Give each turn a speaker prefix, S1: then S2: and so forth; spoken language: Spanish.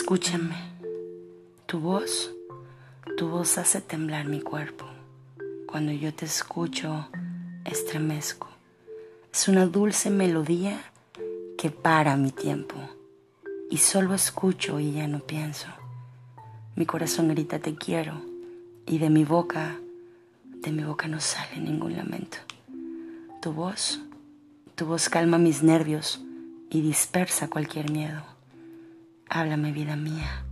S1: Escúchame. Tu voz, tu voz hace temblar mi cuerpo. Cuando yo te escucho, estremezco. Es una dulce melodía que para mi tiempo. Y solo escucho y ya no pienso. Mi corazón grita te quiero y de mi boca, de mi boca no sale ningún lamento. Tu voz, tu voz calma mis nervios y dispersa cualquier miedo. Háblame vida mía.